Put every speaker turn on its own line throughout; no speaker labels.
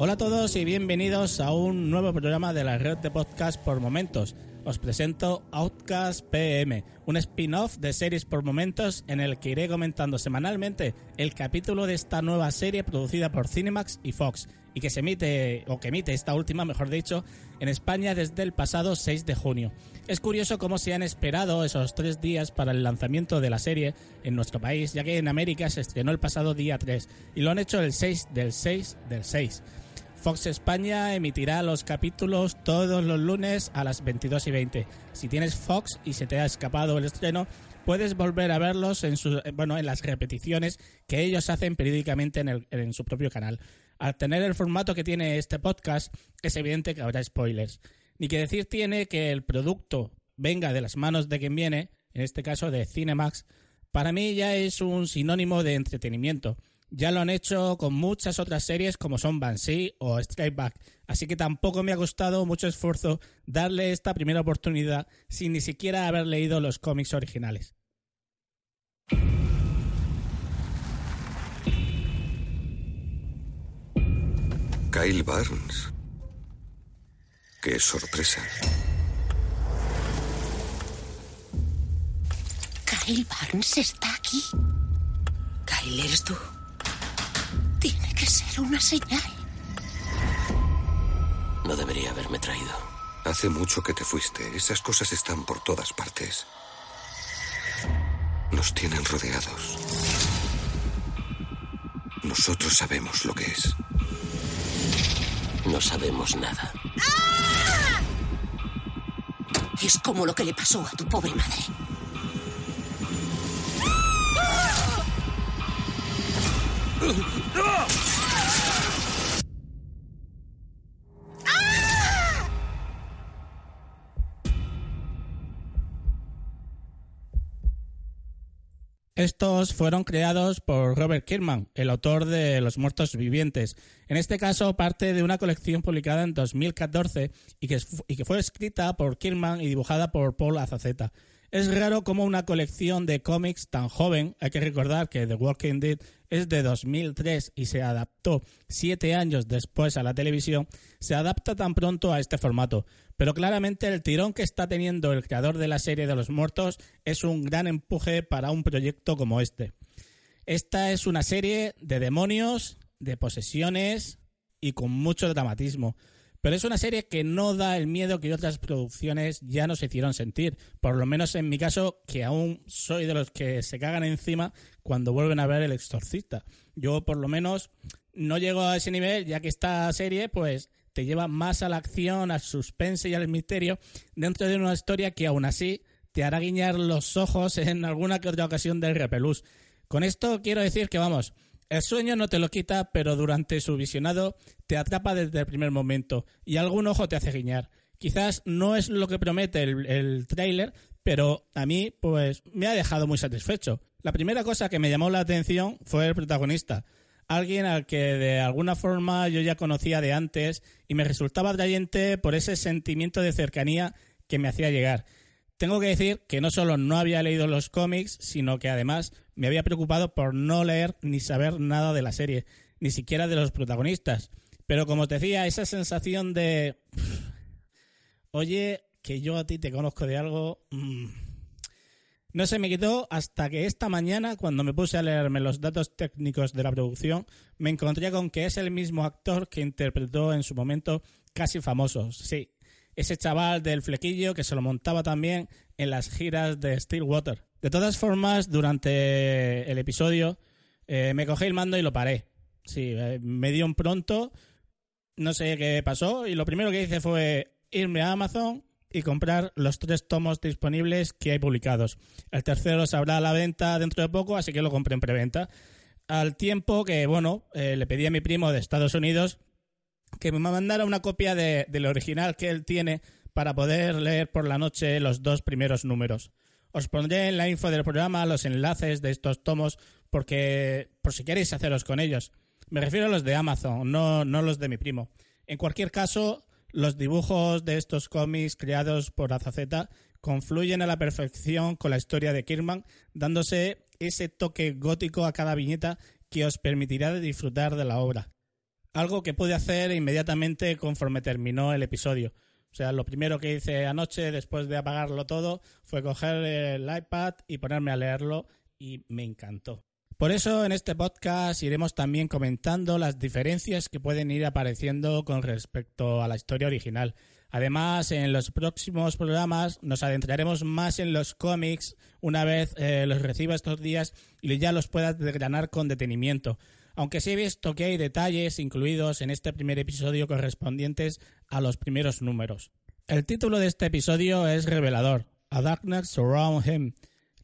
Hola a todos y bienvenidos a un nuevo programa de la red de podcast por momentos. Os presento Outcast PM, un spin-off de series por momentos en el que iré comentando semanalmente el capítulo de esta nueva serie producida por Cinemax y Fox y que se emite, o que emite esta última, mejor dicho, en España desde el pasado 6 de junio. Es curioso cómo se han esperado esos tres días para el lanzamiento de la serie en nuestro país, ya que en América se estrenó el pasado día 3 y lo han hecho el 6 del 6 del 6. Fox España emitirá los capítulos todos los lunes a las 22 y 20. Si tienes Fox y se te ha escapado el estreno, puedes volver a verlos en, su, bueno, en las repeticiones que ellos hacen periódicamente en, en su propio canal. Al tener el formato que tiene este podcast, es evidente que habrá spoilers. Ni que decir tiene que el producto venga de las manos de quien viene, en este caso de Cinemax, para mí ya es un sinónimo de entretenimiento ya lo han hecho con muchas otras series como son Banshee o Strike Back, así que tampoco me ha costado mucho esfuerzo darle esta primera oportunidad sin ni siquiera haber leído los cómics originales.
Kyle Barnes. Qué sorpresa.
Kyle Barnes está aquí. Kyle, ¿eres tú? Tiene que ser una señal.
No debería haberme traído.
Hace mucho que te fuiste. Esas cosas están por todas partes. Nos tienen rodeados. Nosotros sabemos lo que es.
No sabemos nada.
Es como lo que le pasó a tu pobre madre.
Estos fueron creados por Robert Kirkman, el autor de Los Muertos Vivientes. En este caso, parte de una colección publicada en 2014 y que, y que fue escrita por Kirkman y dibujada por Paul Azaceta. Es raro como una colección de cómics tan joven, hay que recordar que The Walking Dead es de 2003 y se adaptó siete años después a la televisión, se adapta tan pronto a este formato. Pero claramente el tirón que está teniendo el creador de la serie de los muertos es un gran empuje para un proyecto como este. Esta es una serie de demonios, de posesiones y con mucho dramatismo. Pero es una serie que no da el miedo que otras producciones ya nos hicieron sentir. Por lo menos en mi caso, que aún soy de los que se cagan encima cuando vuelven a ver El Exorcista. Yo por lo menos no llego a ese nivel, ya que esta serie, pues, te lleva más a la acción, al suspense y al misterio dentro de una historia que aún así te hará guiñar los ojos en alguna que otra ocasión del repelús. Con esto quiero decir que, vamos, el sueño no te lo quita, pero durante su visionado te atrapa desde el primer momento y algún ojo te hace guiñar. Quizás no es lo que promete el, el tráiler, pero a mí pues me ha dejado muy satisfecho. La primera cosa que me llamó la atención fue el protagonista, alguien al que de alguna forma yo ya conocía de antes y me resultaba atrayente por ese sentimiento de cercanía que me hacía llegar. Tengo que decir que no solo no había leído los cómics, sino que además me había preocupado por no leer ni saber nada de la serie, ni siquiera de los protagonistas. Pero como os decía, esa sensación de... Oye, que yo a ti te conozco de algo... Mmm, no se me quitó hasta que esta mañana, cuando me puse a leerme los datos técnicos de la producción, me encontré con que es el mismo actor que interpretó en su momento Casi Famosos. Sí, ese chaval del flequillo que se lo montaba también en las giras de Stillwater. De todas formas, durante el episodio eh, me cogí el mando y lo paré. Sí, eh, me dio un pronto, no sé qué pasó, y lo primero que hice fue irme a Amazon y comprar los tres tomos disponibles que hay publicados. El tercero se habrá a la venta dentro de poco, así que lo compré en preventa. Al tiempo que, bueno, eh, le pedí a mi primo de Estados Unidos que me mandara una copia de, del original que él tiene para poder leer por la noche los dos primeros números. Os pondré en la info del programa los enlaces de estos tomos porque por si queréis haceros con ellos. Me refiero a los de Amazon, no, no los de mi primo. En cualquier caso, los dibujos de estos cómics creados por Azaceta confluyen a la perfección con la historia de Kirman, dándose ese toque gótico a cada viñeta que os permitirá disfrutar de la obra. Algo que pude hacer inmediatamente conforme terminó el episodio. O sea, lo primero que hice anoche, después de apagarlo todo, fue coger el iPad y ponerme a leerlo y me encantó. Por eso en este podcast iremos también comentando las diferencias que pueden ir apareciendo con respecto a la historia original. Además, en los próximos programas nos adentraremos más en los cómics una vez eh, los reciba estos días y ya los pueda desgranar con detenimiento. Aunque sí he visto que hay detalles incluidos en este primer episodio correspondientes a los primeros números. El título de este episodio es revelador, A Darkness Surround Him,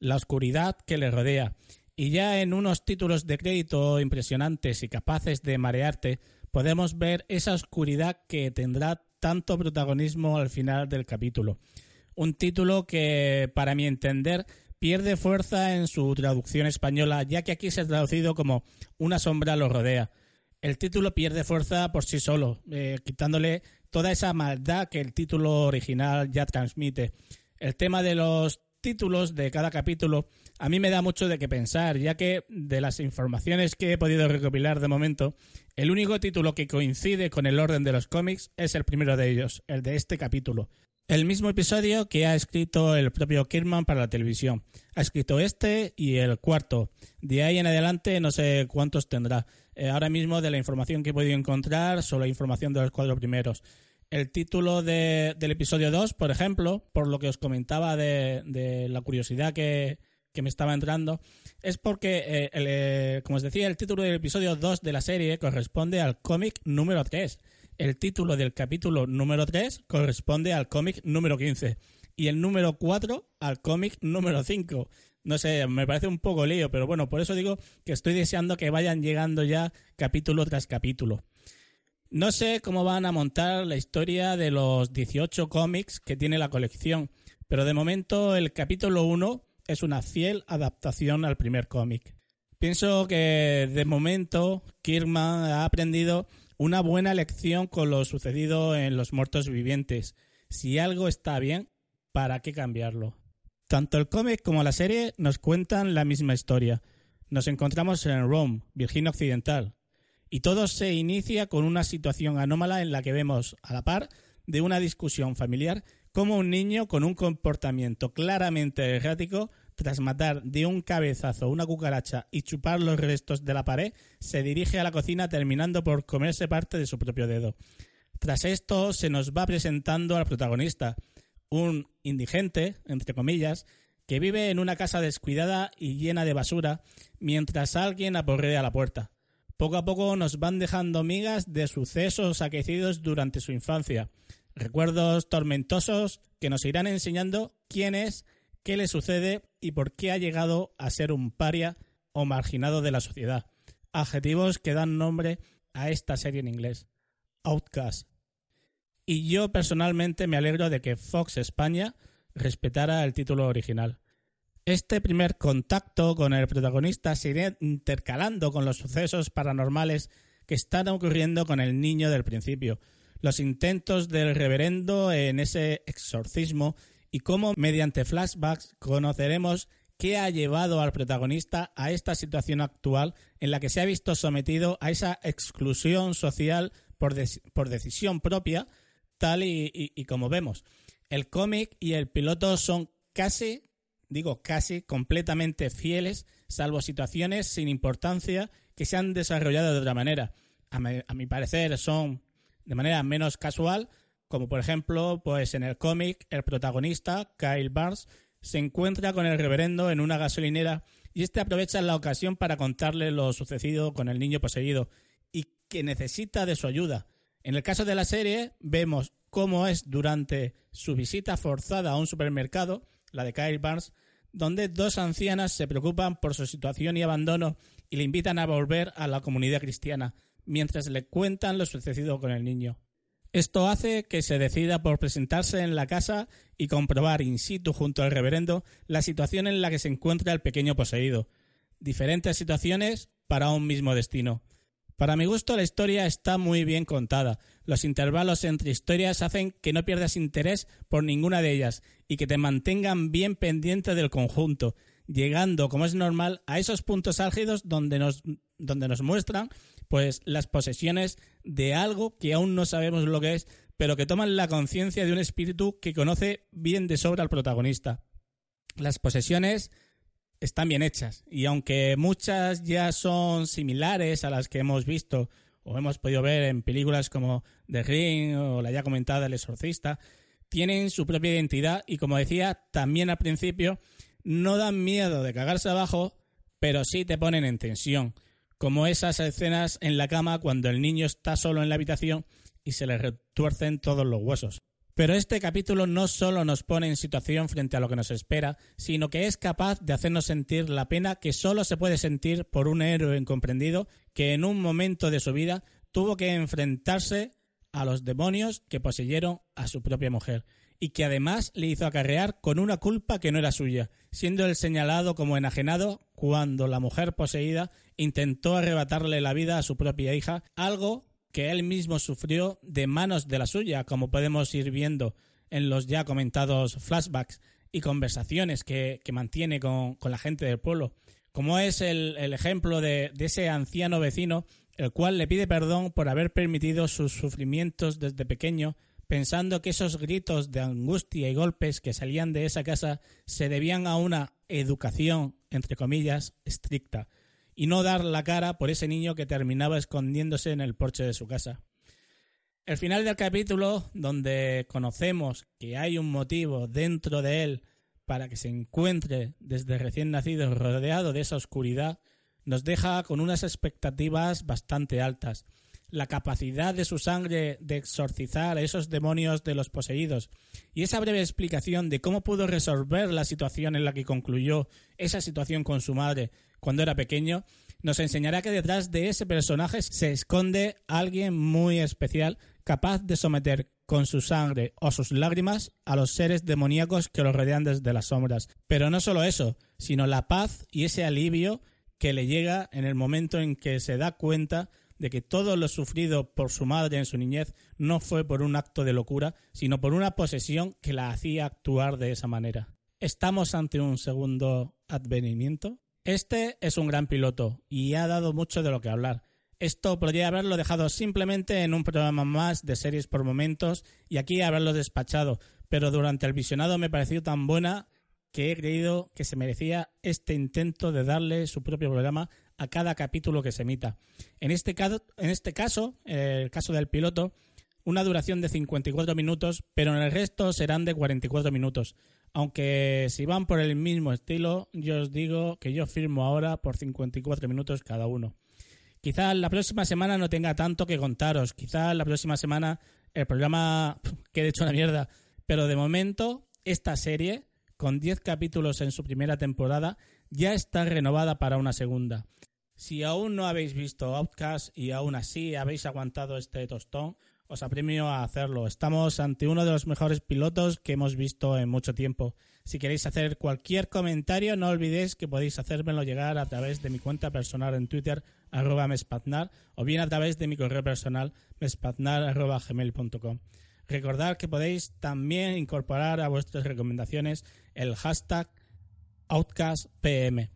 la oscuridad que le rodea. Y ya en unos títulos de crédito impresionantes y capaces de marearte, podemos ver esa oscuridad que tendrá tanto protagonismo al final del capítulo. Un título que, para mi entender, pierde fuerza en su traducción española, ya que aquí se ha traducido como Una sombra lo rodea. El título pierde fuerza por sí solo, eh, quitándole toda esa maldad que el título original ya transmite. El tema de los títulos de cada capítulo a mí me da mucho de qué pensar, ya que de las informaciones que he podido recopilar de momento, el único título que coincide con el orden de los cómics es el primero de ellos, el de este capítulo. El mismo episodio que ha escrito el propio Kirman para la televisión. Ha escrito este y el cuarto. De ahí en adelante no sé cuántos tendrá. Eh, ahora mismo de la información que he podido encontrar, solo información de los cuatro primeros. El título del episodio 2, por ejemplo, por lo que os comentaba de, la curiosidad que, me estaba entrando, es porque, eh, eh, como os decía, el título del episodio 2 de la serie corresponde al cómic número 3 el título del capítulo número 3 corresponde al cómic número 15 y el número 4 al cómic número 5. No sé, me parece un poco lío, pero bueno, por eso digo que estoy deseando que vayan llegando ya capítulo tras capítulo. No sé cómo van a montar la historia de los 18 cómics que tiene la colección, pero de momento el capítulo 1 es una fiel adaptación al primer cómic. Pienso que de momento Kirkman ha aprendido una buena lección con lo sucedido en los muertos vivientes. Si algo está bien, ¿para qué cambiarlo? Tanto el cómic como la serie nos cuentan la misma historia. Nos encontramos en Rome, Virginia Occidental, y todo se inicia con una situación anómala en la que vemos, a la par de una discusión familiar, como un niño con un comportamiento claramente errático tras matar de un cabezazo una cucaracha y chupar los restos de la pared, se dirige a la cocina terminando por comerse parte de su propio dedo. Tras esto se nos va presentando al protagonista, un indigente, entre comillas, que vive en una casa descuidada y llena de basura, mientras alguien aporrea la puerta. Poco a poco nos van dejando migas de sucesos aquecidos durante su infancia, recuerdos tormentosos que nos irán enseñando quién es qué le sucede y por qué ha llegado a ser un paria o marginado de la sociedad. Adjetivos que dan nombre a esta serie en inglés. Outcast. Y yo personalmente me alegro de que Fox España respetara el título original. Este primer contacto con el protagonista se irá intercalando con los sucesos paranormales que están ocurriendo con el niño del principio, los intentos del reverendo en ese exorcismo y cómo mediante flashbacks conoceremos qué ha llevado al protagonista a esta situación actual en la que se ha visto sometido a esa exclusión social por, por decisión propia, tal y, como vemos. El cómic y el piloto son casi, digo casi, completamente fieles, salvo situaciones sin importancia que se han desarrollado de otra manera. A a mi parecer son de manera menos casual, como por ejemplo, pues en el cómic, el protagonista, Kyle Barnes, se encuentra con el reverendo en una gasolinera y este aprovecha la ocasión para contarle lo sucedido con el niño poseído y que necesita de su ayuda. En el caso de la serie, vemos cómo es durante su visita forzada a un supermercado, la de Kyle Barnes, donde dos ancianas se preocupan por su situación y abandono y le invitan a volver a la comunidad cristiana, mientras le cuentan lo sucedido con el niño. Esto hace que se decida por presentarse en la casa y comprobar in situ junto al reverendo la situación en la que se encuentra el pequeño poseído. Diferentes situaciones para un mismo destino. Para mi gusto la historia está muy bien contada. Los intervalos entre historias hacen que no pierdas interés por ninguna de ellas y que te mantengan bien pendiente del conjunto, llegando, como es normal, a esos puntos álgidos donde nos, donde nos muestran pues las posesiones de algo que aún no sabemos lo que es, pero que toman la conciencia de un espíritu que conoce bien de sobra al protagonista. Las posesiones están bien hechas y aunque muchas ya son similares a las que hemos visto o hemos podido ver en películas como The Ring o la ya comentada El Exorcista, tienen su propia identidad y como decía también al principio, no dan miedo de cagarse abajo, pero sí te ponen en tensión, como esas escenas en la cama cuando el niño está solo en la habitación y se le retuercen todos los huesos. Pero este capítulo no solo nos pone en situación frente a lo que nos espera, sino que es capaz de hacernos sentir la pena que solo se puede sentir por un héroe incomprendido que en un momento de su vida tuvo que enfrentarse a los demonios que poseyeron a su propia mujer y que además le hizo acarrear con una culpa que no era suya, siendo él señalado como enajenado cuando la mujer poseída intentó arrebatarle la vida a su propia hija, algo que él mismo sufrió de manos de la suya, como podemos ir viendo en los ya comentados flashbacks y conversaciones que, mantiene con, la gente del pueblo, como es el, ejemplo de, de ese anciano vecino, el cual le pide perdón por haber permitido sus sufrimientos desde pequeño, pensando que esos gritos de angustia y golpes que salían de esa casa se debían a una educación, entre comillas, estricta, y no dar la cara por ese niño que terminaba escondiéndose en el porche de su casa. El final del capítulo, donde conocemos que hay un motivo dentro de él para que se encuentre desde recién nacido rodeado de esa oscuridad, nos deja con unas expectativas bastante altas. La capacidad de su sangre de exorcizar a esos demonios de los poseídos y esa breve explicación de cómo pudo resolver la situación en la que concluyó esa situación con su madre cuando era pequeño, nos enseñará que detrás de ese personaje se esconde alguien muy especial capaz de someter con su sangre o sus lágrimas a los seres demoníacos que lo rodean desde las sombras. Pero no solo eso, sino la paz y ese alivio que le llega en el momento en que se da cuenta de que todo lo sufrido por su madre en su niñez no fue por un acto de locura, sino por una posesión que la hacía actuar de esa manera. ¿Estamos ante un segundo advenimiento? Este es un gran piloto y ha dado mucho de lo que hablar. Esto podría haberlo dejado simplemente en un programa más de series por momentos y aquí haberlo despachado, pero durante el visionado me pareció tan buena que he creído que se merecía este intento de darle su propio programa a cada capítulo que se emita. En este caso, en este caso el caso del piloto, una duración de 54 minutos, pero en el resto serán de 44 minutos. Aunque si van por el mismo estilo, yo os digo que yo firmo ahora por 54 minutos cada uno. Quizás la próxima semana no tenga tanto que contaros. Quizás la próxima semana el programa quede hecho una mierda. Pero de momento, esta serie, con 10 capítulos en su primera temporada, ya está renovada para una segunda. Si aún no habéis visto Outcast y aún así habéis aguantado este tostón, os apremio a hacerlo. Estamos ante uno de los mejores pilotos que hemos visto en mucho tiempo. Si queréis hacer cualquier comentario, no olvidéis que podéis hacérmelo llegar a través de mi cuenta personal en Twitter, arroba mespaznar, o bien a través de mi correo personal, mespaznar.gmail.com. Recordad que podéis también incorporar a vuestras recomendaciones el hashtag OutcastPM.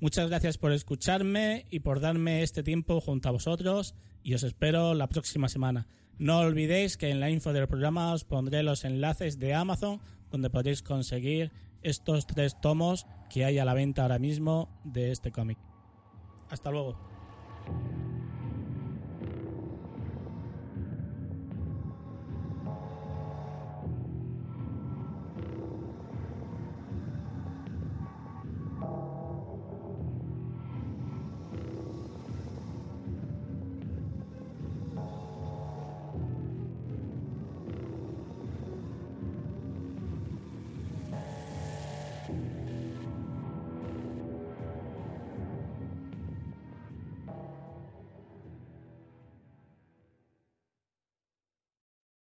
Muchas gracias por escucharme y por darme este tiempo junto a vosotros y os espero la próxima semana. No olvidéis que en la info del programa os pondré los enlaces de Amazon donde podéis conseguir estos tres tomos que hay a la venta ahora mismo de este cómic. Hasta luego.